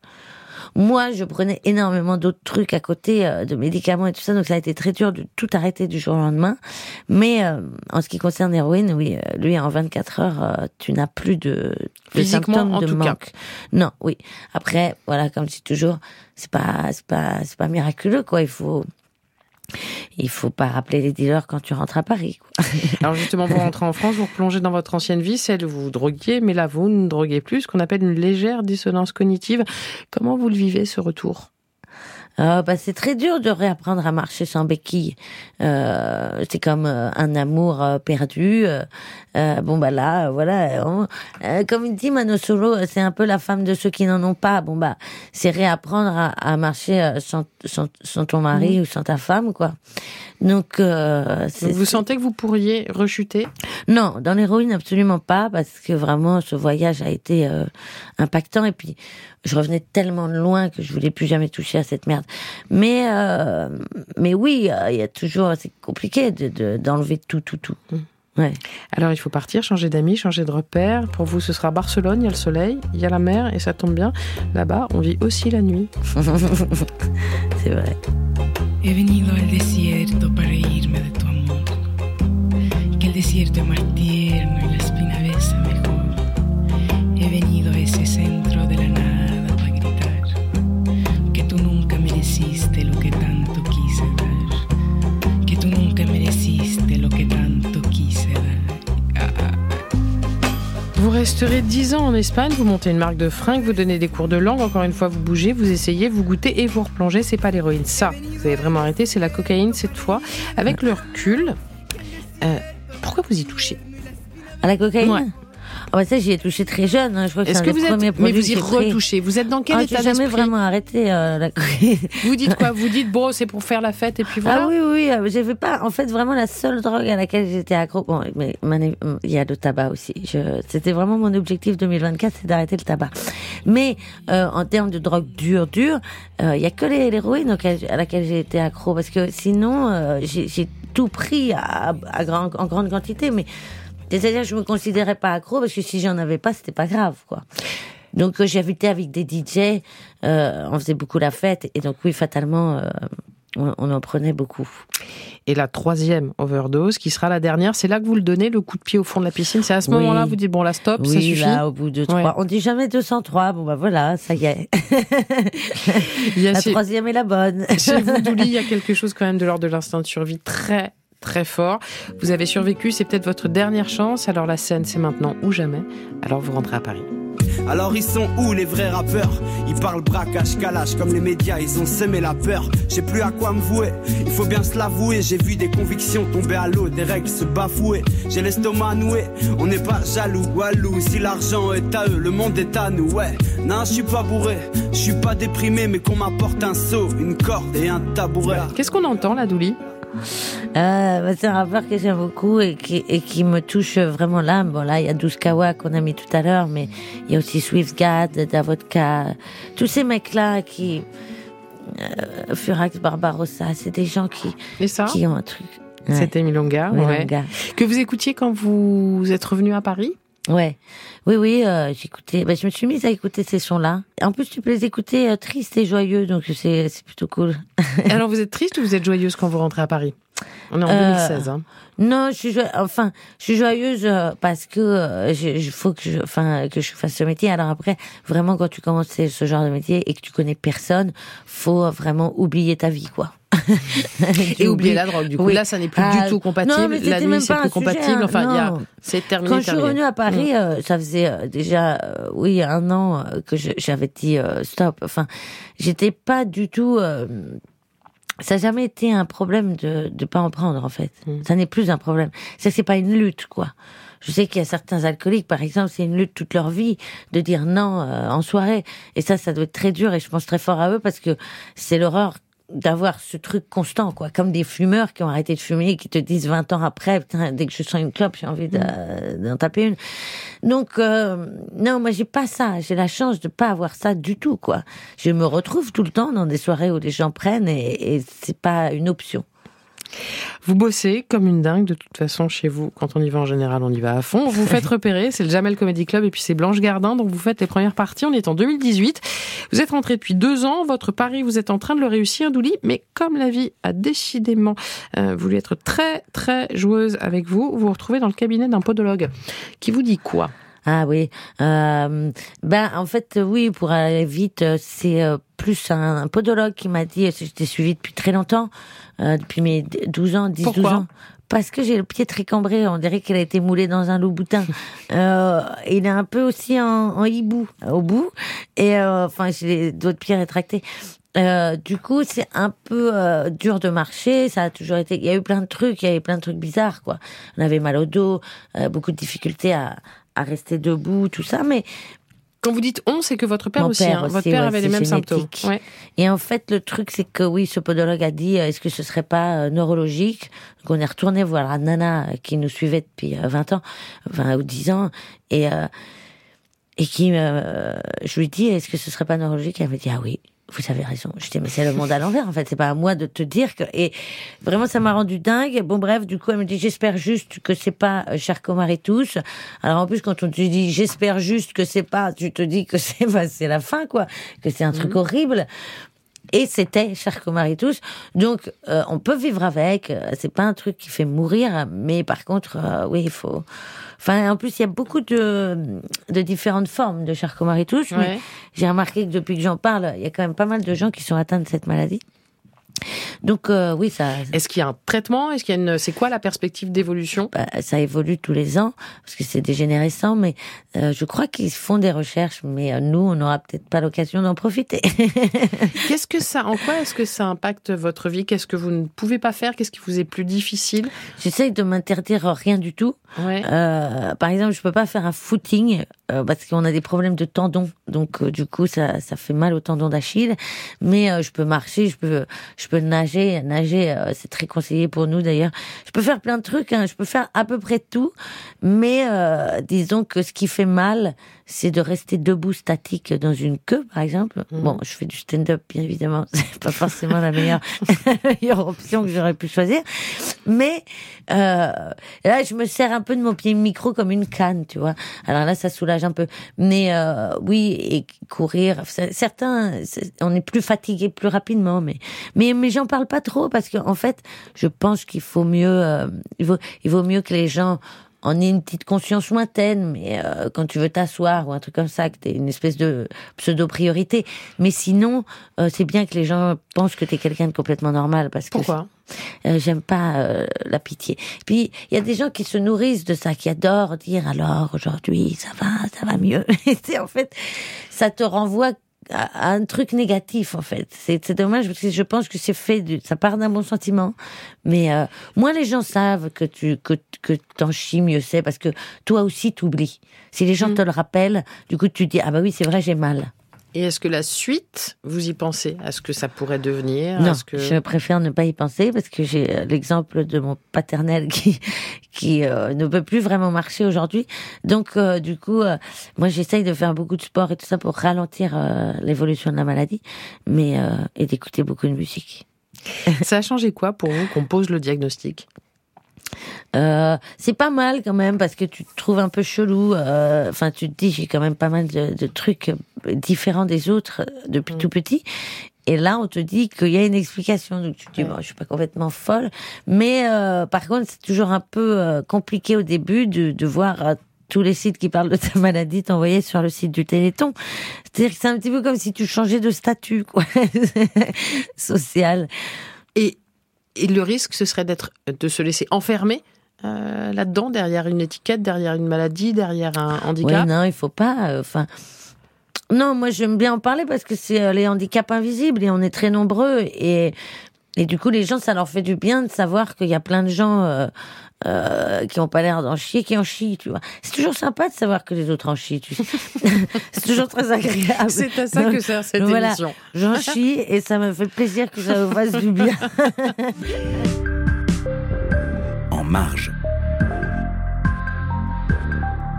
Speaker 5: Moi, je prenais énormément d'autres trucs à côté, euh, de médicaments et tout ça, donc ça a été très dur de tout arrêter du jour au lendemain. Mais euh, en ce qui concerne l'héroïne, oui, euh, lui, en 24 heures, euh, tu n'as plus de, de symptômes
Speaker 2: en
Speaker 5: de
Speaker 2: tout cas.
Speaker 5: manque. Non, oui. Après, voilà, comme je dis toujours, c'est pas, c'est pas, c'est pas miraculeux, quoi. Il faut, il faut pas rappeler les dealers quand tu rentres à Paris. Quoi.
Speaker 2: Alors justement, vous rentrez en France, vous replongez dans votre ancienne vie, celle où vous droguiez, mais là vous ne droguez plus, ce qu'on appelle une légère dissonance cognitive. Comment vous le vivez ce retour?
Speaker 5: Euh, bah, c'est très dur de réapprendre à marcher sans béquille. Euh, c'est comme euh, un amour euh, perdu. Euh, euh, bon bah là, voilà. on- comme il dit Mano Solo, c'est un peu la femme de ceux qui n'en ont pas. Bon bah, c'est réapprendre à, à marcher sans, sans, sans ton mari ou sans ta femme, quoi. Donc, euh,
Speaker 2: Vous sentez que vous pourriez rechuter?
Speaker 5: Non, dans l'héroïne, absolument pas, parce que vraiment, ce voyage a été euh, impactant. Et puis, je revenais tellement de loin que je voulais plus jamais toucher à cette merde. Mais, euh, mais oui, euh, il y a toujours, c'est compliqué de de- d'enlever tout, tout, tout. Ouais.
Speaker 2: Alors il faut partir, changer d'amis, changer de repère. Pour vous, ce sera Barcelone, il y a le soleil, il y a la mer, et ça tombe bien. Là-bas, on vit aussi la nuit.
Speaker 5: c'est vrai.
Speaker 8: He venido al desierto para irme de tu amor. Que el desierto es
Speaker 2: resterez 10 ans en Espagne, vous montez une marque de fringues, vous donnez des cours de langue, encore une fois vous bougez, vous essayez, vous goûtez et vous replongez. C'est pas l'héroïne, ça, vous avez vraiment arrêté, c'est la cocaïne cette fois. Avec le recul, euh, pourquoi vous y touchez?
Speaker 5: À la cocaïne?
Speaker 2: Ouais.
Speaker 5: Ah bah ça, j'y ai touché très jeune. hein. Je crois que
Speaker 2: Est-ce
Speaker 5: un
Speaker 2: que vous êtes, mais vous y retouchez Vous êtes dans quel
Speaker 5: Ah,
Speaker 2: état
Speaker 5: j'ai jamais
Speaker 2: d'esprit
Speaker 5: vraiment arrêté euh, la.
Speaker 2: Vous dites quoi Vous dites bon, c'est pour faire la fête et puis voilà.
Speaker 5: Ah oui, oui, euh, j'avais pas. En fait, vraiment la seule drogue à laquelle j'étais accro. Bon, mais il y a le tabac aussi. Je, c'était vraiment mon objectif 2024, c'est d'arrêter le tabac. Mais euh, en termes de drogue dure, dure, euh, il y a que les- l'héroïne à laquelle j'ai été accro, parce que sinon, euh, j'ai j'ai tout pris à, à grand, en grande quantité, mais c'est-à-dire, je me considérais pas accro parce que si j'en avais pas, c'était pas grave, quoi. Donc euh, j'habitais avec des DJ, euh, on faisait beaucoup la fête, et donc oui, fatalement, euh, on, on en prenait beaucoup.
Speaker 2: Et la troisième overdose, qui sera la dernière, c'est là que vous le donnez, le coup de pied au fond de la piscine. C'est à ce
Speaker 5: Oui.
Speaker 2: moment-là, vous dites bon, là, stop, ça
Speaker 5: oui,
Speaker 2: suffit.
Speaker 5: là, au bout de trois.
Speaker 2: Ouais.
Speaker 5: On dit jamais 203. Bon, bah voilà, ça y est.
Speaker 2: Y
Speaker 5: la
Speaker 2: chez-
Speaker 5: troisième est la bonne.
Speaker 2: Chez vous, Douli, il y a quelque chose quand même de l'ordre de l'instinct de survie très très fort. Vous avez survécu, c'est peut-être votre dernière chance. Alors la scène, c'est maintenant ou jamais. Alors vous rentrez à Paris.
Speaker 9: Alors ils sont où les vrais rappeurs? Ils parlent braquage, calage comme les médias, ils ont semé la peur. J'ai plus à quoi me vouer, il faut bien se l'avouer. J'ai vu des convictions tomber à l'eau, des règles se bafouer. J'ai l'estomac noué, on n'est pas jaloux, walou. Si l'argent est à eux, le monde est à nous, ouais. Non, je suis pas bourré, je suis pas déprimé, mais qu'on m'apporte un seau, une corde et un tabouret.
Speaker 2: Qu'est-ce qu'on entend là, Douli?
Speaker 5: Euh, c'est un rappeur que j'aime beaucoup et qui, et qui me touche vraiment l'âme. Bon, là, il y a 12 Kawa qu'on a mis tout à l'heure, mais il y a aussi Swiftgad, Davodka, tous ces mecs-là qui, euh, Furax Barbarossa, c'est des gens qui,
Speaker 2: Et ça
Speaker 5: qui ont un truc. Ouais.
Speaker 2: C'était Milonga, ouais.
Speaker 5: Milonga.
Speaker 2: Que vous écoutiez quand vous êtes revenu à Paris?
Speaker 5: Ouais, oui, oui, euh, j'écoutais. Ben, je me suis mise à écouter ces sons-là. En plus, tu peux les écouter euh, tristes et joyeux, donc c'est c'est plutôt cool.
Speaker 2: Alors vous êtes triste ou vous êtes joyeuse quand vous rentrez à Paris? On est en
Speaker 5: Euh,
Speaker 2: 2016. Hein.
Speaker 5: Non, je suis joie- enfin, je suis joyeuse euh, parce que euh, je- je faut que je, enfin, que je fasse ce métier. Alors après, vraiment, quand tu commences ce ce genre de métier et que tu connais personne, faut vraiment oublier ta vie, quoi.
Speaker 2: Et oublier la drogue. Du coup,
Speaker 5: Oui.
Speaker 2: là, ça n'est plus
Speaker 5: Ah,
Speaker 2: du tout compatible.
Speaker 5: non,
Speaker 2: la nuit, c'est plus
Speaker 5: un sujet,
Speaker 2: compatible.
Speaker 5: hein,
Speaker 2: Enfin, y a, c'est terminé.
Speaker 5: Quand je suis revenue à Paris,
Speaker 2: Mm.
Speaker 5: euh, ça faisait euh, déjà, euh, oui, un an que j'avais dit stop. Enfin, j'étais pas du tout. euh, ça n'a jamais été un problème de de pas en prendre en fait. Ça n'est plus un problème. Ça c'est pas une lutte quoi. Je sais qu'il y a certains alcooliques, par exemple, c'est une lutte toute leur vie de dire non euh, en soirée. Et ça, ça doit être très dur. Et je pense très fort à eux parce que c'est l'horreur d'avoir ce truc constant, quoi. Comme des fumeurs qui ont arrêté de fumer et qui te disent 20 ans après, putain, dès que je sens une clope, j'ai envie de- d'en taper une. Donc, euh, non, moi, j'ai pas ça. J'ai la chance de pas avoir ça du tout, quoi. Je me retrouve tout le temps dans des soirées où les gens prennent et, et c'est pas une option.
Speaker 2: Vous bossez comme une dingue de toute façon chez vous. Quand on y va en général, on y va à fond. Vous faites repérer, c'est le Jamel Comedy Club et puis c'est Blanche Gardin dont vous faites les premières parties. On est en 2018. Vous êtes rentré depuis deux ans. Votre pari, vous êtes en train de le réussir, Douli. Mais comme la vie a décidément euh, voulu être très très joueuse avec vous, vous vous retrouvez dans le cabinet d'un podologue qui vous dit quoi?
Speaker 5: Ah oui. Euh, ben en fait oui pour aller vite euh, c'est euh, plus un, un podologue qui m'a dit j'étais suivi depuis très longtemps euh, depuis mes 12 ans 10 12
Speaker 2: Pourquoi
Speaker 5: ans parce que j'ai le pied très cambré, on dirait qu'elle a été moulée dans un loup-boutin. Euh, il est un peu aussi en, en hibou au bout, et euh, enfin j'ai les doigts de pied rétractés. Euh, du coup, c'est un peu euh, dur de marcher. Ça a toujours été. Il y a eu plein de trucs. Il y avait plein de trucs bizarres, quoi. On avait mal au dos, euh, beaucoup de difficultés à, à rester debout, tout ça. Mais
Speaker 2: Quand vous dites on, c'est que votre père
Speaker 5: Mon
Speaker 2: aussi.
Speaker 5: père
Speaker 2: hein. Votre père
Speaker 5: ouais,
Speaker 2: avait les mêmes symptômes. Ouais.
Speaker 5: Et en fait, le truc, c'est que oui, ce podologue a dit, euh, est-ce que ce serait pas euh, neurologique Donc on est retourné voir la nana euh, qui nous suivait depuis euh, 20 ans, 20 ou 10 ans, et euh, et qui, euh, je lui dis, est-ce que ce serait pas neurologique? Elle me dit, ah oui. Vous avez raison. Je dis, mais c'est le monde à l'envers, en fait. C'est pas à moi de te dire que, et vraiment, ça m'a rendu dingue. Bon, bref, du coup, elle me dit, j'espère juste que c'est pas euh, Charcomar et tous. Alors, en plus, quand on te dit, j'espère juste que c'est pas, tu te dis que c'est, bah, c'est la fin, quoi. Que c'est un truc horrible. Et c'était Charcomar et tous. Donc, euh, on peut vivre avec. euh, C'est pas un truc qui fait mourir. Mais par contre, euh, oui, il faut, Enfin, en plus, il y a beaucoup de, de différentes formes de.
Speaker 2: Ouais.
Speaker 5: Mais j'ai remarqué que depuis que j'en parle, il y a quand même pas mal de gens qui sont atteints de cette maladie. Donc, euh, oui, ça,
Speaker 2: Est-ce qu'il y a un traitement? Est-ce qu'il y a une C'est quoi la perspective d'évolution?
Speaker 5: Bah, ça évolue tous les ans parce que c'est dégénérescent. Mais euh, je crois qu'ils font des recherches. Mais euh, nous, on n'aura peut-être pas l'occasion d'en profiter.
Speaker 2: Qu'est-ce que ça En quoi est-ce que ça impacte votre vie? Qu'est-ce que vous ne pouvez pas faire? Qu'est-ce qui vous est plus difficile?
Speaker 5: J'essaye de m'interdire rien du tout.
Speaker 2: Ouais.
Speaker 5: Euh, par exemple, je peux pas faire un footing parce qu'on a des problèmes de tendons, donc du coup ça ça fait mal au tendon d'Achille. Mais je peux marcher, je peux je peux nager, nager euh, c'est très conseillé pour nous d'ailleurs. Je peux faire plein de trucs, hein, je peux faire à peu près tout, mais euh, disons que ce qui fait mal, c'est de rester debout statique dans une queue, par exemple. Bon, je fais du stand-up, bien évidemment, c'est pas forcément la meilleure, la meilleure option que j'aurais pu choisir, mais euh, là, je me sers un peu de mon pied micro comme une canne, tu vois. Alors là, ça soulage un peu. Mais euh, oui, et courir, certains, on est plus fatigué plus rapidement, mais mais mais j'en parle pas trop parce que en fait, je pense qu'il faut mieux, euh, il vaut il vaut mieux que les gens en aient une petite conscience lointaine, mais euh, quand tu veux t'asseoir ou un truc comme ça, que t'aies une espèce de pseudo-priorité. Mais sinon, euh, c'est bien que les gens pensent que t'es quelqu'un de complètement normal parce que
Speaker 2: Pourquoi?
Speaker 5: euh, j'aime pas la pitié. Puis il y a des gens qui se nourrissent de ça, qui adorent dire alors aujourd'hui ça va, ça va mieux. Et c'est en fait, ça te renvoie à, un truc négatif en fait. C'est dommage parce que je pense que c'est fait, du, ça part d'un bon sentiment. Mais euh, moins les gens savent que tu que que t'en chies, mieux c'est parce que toi aussi t'oublies. Si les gens te le rappellent, du coup tu dis ah bah oui c'est vrai j'ai mal.
Speaker 2: Et est-ce que la suite, vous y pensez? À ce que ça pourrait devenir?
Speaker 5: Non,
Speaker 2: que...
Speaker 5: je préfère ne pas y penser parce que j'ai euh, l'exemple de mon paternel qui qui euh, ne peut plus vraiment marcher aujourd'hui. Donc euh, du coup, euh, moi j'essaye de faire beaucoup de sport et tout ça pour ralentir l'évolution de la maladie, mais et d'écouter beaucoup de musique.
Speaker 2: Ça a changé quoi pour vous qu'on pose le diagnostic?
Speaker 5: Euh, c'est pas mal quand même parce que tu te trouves un peu chelou. euh, Enfin, tu te dis j'ai quand même pas mal de, de trucs différents des autres euh, depuis tout petit. Et là, on te dit qu'il y a une explication. Donc tu te dis bon, je suis pas complètement folle, mais euh, par contre, c'est toujours un peu compliqué au début de, de voir. tous les sites qui parlent de ta maladie t'envoyer sur le site du Téléthon. C'est-à-dire que c'est un petit peu comme si tu changeais de statut, quoi, social.
Speaker 2: Et, le risque, ce serait d'être, de se laisser enfermer euh, là-dedans, derrière une étiquette, derrière une maladie, derrière un handicap.
Speaker 5: Non, il faut pas. euh, Enfin, non, moi j'aime bien en parler parce que c'est euh, les handicaps invisibles et on est très nombreux et et du coup les gens ça leur fait du bien de savoir qu'il y a plein de gens euh, qui ont pas l'air d'en chier, qui en chient, tu vois. C'est toujours sympa de savoir que les autres en chient, tu sais. c'est toujours très agréable.
Speaker 2: C'est à ça
Speaker 5: Donc-
Speaker 2: que sert cette
Speaker 5: voilà,
Speaker 2: émission.
Speaker 5: J'en chie et ça me fait plaisir que ça vous fasse du bien.
Speaker 3: En marge.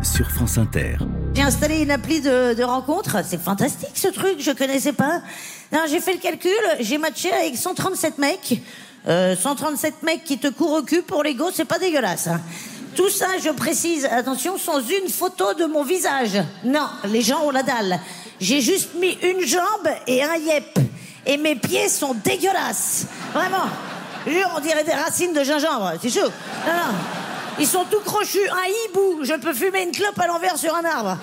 Speaker 3: Sur France Inter.
Speaker 6: J'ai installé une appli de, de rencontre. C'est fantastique ce truc, je connaissais pas. Non, j'ai fait le calcul, j'ai matché avec 137 mecs. Euh, 137 mecs qui te courent au cul pour l'ego, c'est pas dégueulasse. hein. Tout ça, je précise, attention, sans une photo de mon visage. Non, les gens ont la dalle. J'ai juste mis une jambe et un yep. Et mes pieds sont dégueulasses. Vraiment. On dirait des racines de gingembre. C'est chaud. Non, non. Ils sont tout crochus. Un hibou. Je peux fumer une clope à l'envers sur un arbre.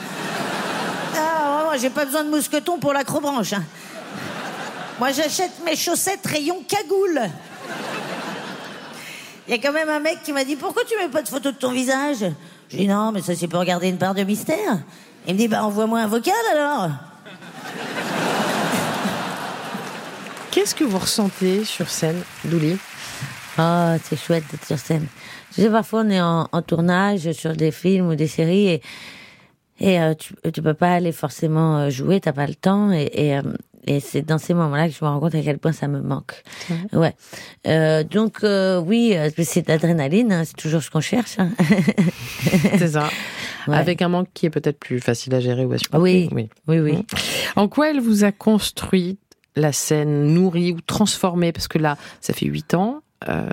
Speaker 6: Ah, vraiment, j'ai pas besoin de mousqueton pour l'acrobranche. hein. Moi, j'achète mes chaussettes rayon cagoule. Il y a quand même un mec qui m'a dit Pourquoi tu mets pas de photo de ton visage? Je dis Non, mais ça, c'est pour garder une part de mystère. Il me dit Bah, envoie-moi un vocal alors.
Speaker 2: Qu'est-ce que vous ressentez sur scène, Douli?
Speaker 5: Ah, c'est chouette d'être sur scène. Tu sais, parfois on est en, en tournage sur des films ou des séries et et euh, tu tu peux pas aller forcément euh, jouer, t'as pas le temps et et, euh, et c'est dans ces moments-là que je me rends compte à quel point ça me manque. Ouais. Euh, donc euh, oui, euh, c'est d'adrénaline, hein, c'est toujours ce qu'on cherche. hein.
Speaker 2: C'est ça.
Speaker 5: Ouais.
Speaker 2: Avec un manque qui est peut-être plus facile à gérer ou à supporter.
Speaker 5: Oui.
Speaker 2: oui.
Speaker 5: Oui, oui.
Speaker 2: En quoi elle vous a construit la scène, nourrie ou transformée? Parce que là, ça fait huit ans. euh,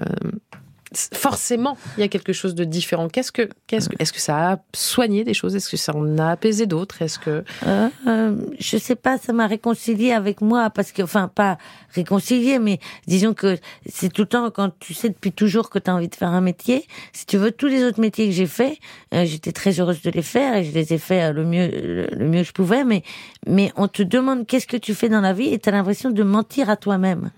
Speaker 2: forcément, il y a quelque chose de différent. Qu'est-ce que, qu'est-ce que, est-ce que ça a soigné des choses? Est-ce que ça en a apaisé d'autres? Est-ce que
Speaker 5: Euh, euh, je sais pas, ça m'a réconcilié avec moi parce que, enfin, pas réconcilié, mais disons que c'est tout le temps quand tu sais depuis toujours que tu as envie de faire un métier. Si tu veux, tous les autres métiers que j'ai faits, euh, j'étais très heureuse de les faire et je les ai fait euh, le mieux, le, le mieux que je pouvais. Mais, mais on te demande qu'est-ce que tu fais dans la vie et t'as l'impression de mentir à toi-même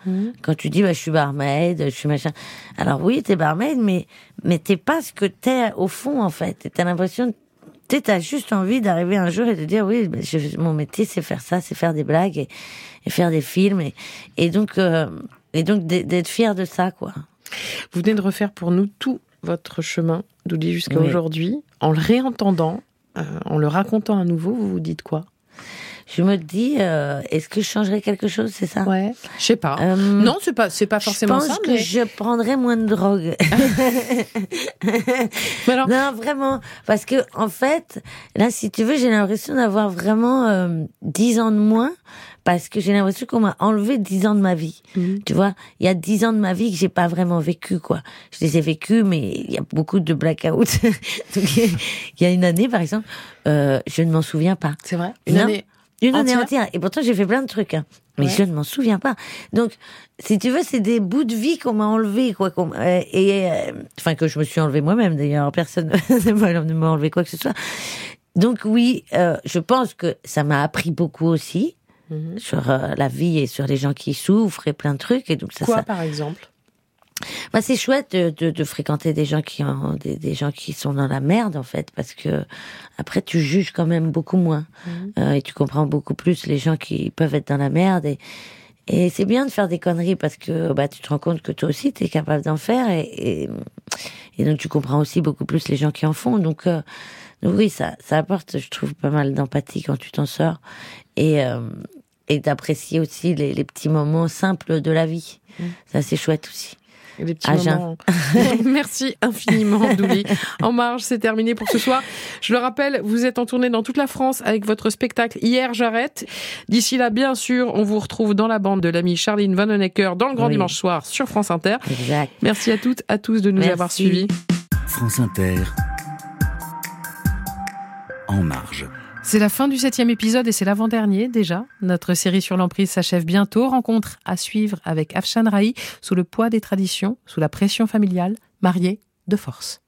Speaker 5: quand tu dis bah je suis barmaid, je suis machin. Alors oui, t'es barmaid, mais mais t'es pas ce que t'es au fond en fait. Et T'as l'impression tu t'as juste envie d'arriver un jour et de dire oui, ben, je- mon métier c'est faire ça, c'est faire des blagues et, et faire des films et, et donc euh, et donc d'être d'être fier de ça quoi.
Speaker 2: vous venez de refaire pour nous tout votre chemin, Douli, jusqu'à
Speaker 5: Oui.
Speaker 2: aujourd'hui, en le réentendant, euh, en le racontant à nouveau, vous vous dites quoi?
Speaker 5: Je me dis, euh, est-ce que je changerais quelque chose, c'est ça?
Speaker 2: Ouais. Je sais pas.
Speaker 5: Euh,
Speaker 2: non, c'est pas, c'est pas forcément
Speaker 5: je pense
Speaker 2: ça.
Speaker 5: que je prendrais moins de drogue.
Speaker 2: Mais alors-
Speaker 5: non, vraiment, parce que en fait, là, si tu veux, j'ai l'impression d'avoir vraiment euh, 10 ans de moins, parce que j'ai l'impression qu'on m'a enlevé 10 ans de ma vie.
Speaker 2: Mhm.
Speaker 5: Tu vois, il y a 10 ans de ma vie que j'ai pas vraiment vécu, quoi. Je les ai vécus, mais il y a beaucoup de blackouts. Il y a une année, par exemple, euh, je ne m'en souviens pas.
Speaker 2: C'est vrai? Une
Speaker 5: Non.
Speaker 2: année.
Speaker 5: Une année
Speaker 2: entière.
Speaker 5: Et pourtant, j'ai fait plein de trucs. hein. Mais
Speaker 2: Ouais.
Speaker 5: je ne m'en souviens pas. Donc, si tu veux, c'est des bouts de vie qu'on m'a enlevés, quoi. qu'on- euh, et, euh, enfin, que je me suis enlevé moi-même, d'ailleurs. Personne ne m'a enlevé quoi que ce soit. Donc, oui, euh, je pense que ça m'a appris beaucoup aussi
Speaker 2: Mhm.
Speaker 5: sur euh, la vie et sur les gens qui souffrent et plein de trucs. Et donc, ça,
Speaker 2: Quoi,
Speaker 5: ça,
Speaker 2: par exemple?
Speaker 5: Bah, c'est chouette de, de, de fréquenter des gens qui ont des, des gens qui sont dans la merde en fait parce que après tu juges quand même beaucoup moins Euh, et tu comprends beaucoup plus les gens qui peuvent être dans la merde et et c'est bien de faire des conneries parce que bah tu te rends compte que toi aussi tu es capable d'en faire et, et et donc tu comprends aussi beaucoup plus les gens qui en font donc euh, Donc oui, ça, ça apporte, je trouve, pas mal d'empathie quand tu t'en sors. Et, euh, et d'apprécier aussi les, les petits moments simples de la vie. Ça, c'est chouette aussi.
Speaker 2: Petits moments. Merci infiniment, Douli. En marge, c'est terminé pour ce soir. Je le rappelle, vous êtes en tournée dans toute la France avec votre spectacle Hier, j'arrête. D'ici là, bien sûr, on vous retrouve dans la bande de l'amie Charline Vanhoenacker dans le Grand
Speaker 5: Oui.
Speaker 2: Dimanche Soir sur France Inter.
Speaker 5: Exact.
Speaker 2: Merci à toutes, à tous de nous
Speaker 5: Merci.
Speaker 2: avoir suivis.
Speaker 3: France Inter. En marge.
Speaker 2: C'est la fin du septième épisode et c'est l'avant-dernier déjà. Notre série sur l'emprise s'achève bientôt. Rencontre à suivre avec Afshan Rahi sous le poids des traditions, sous la pression familiale, mariée de force.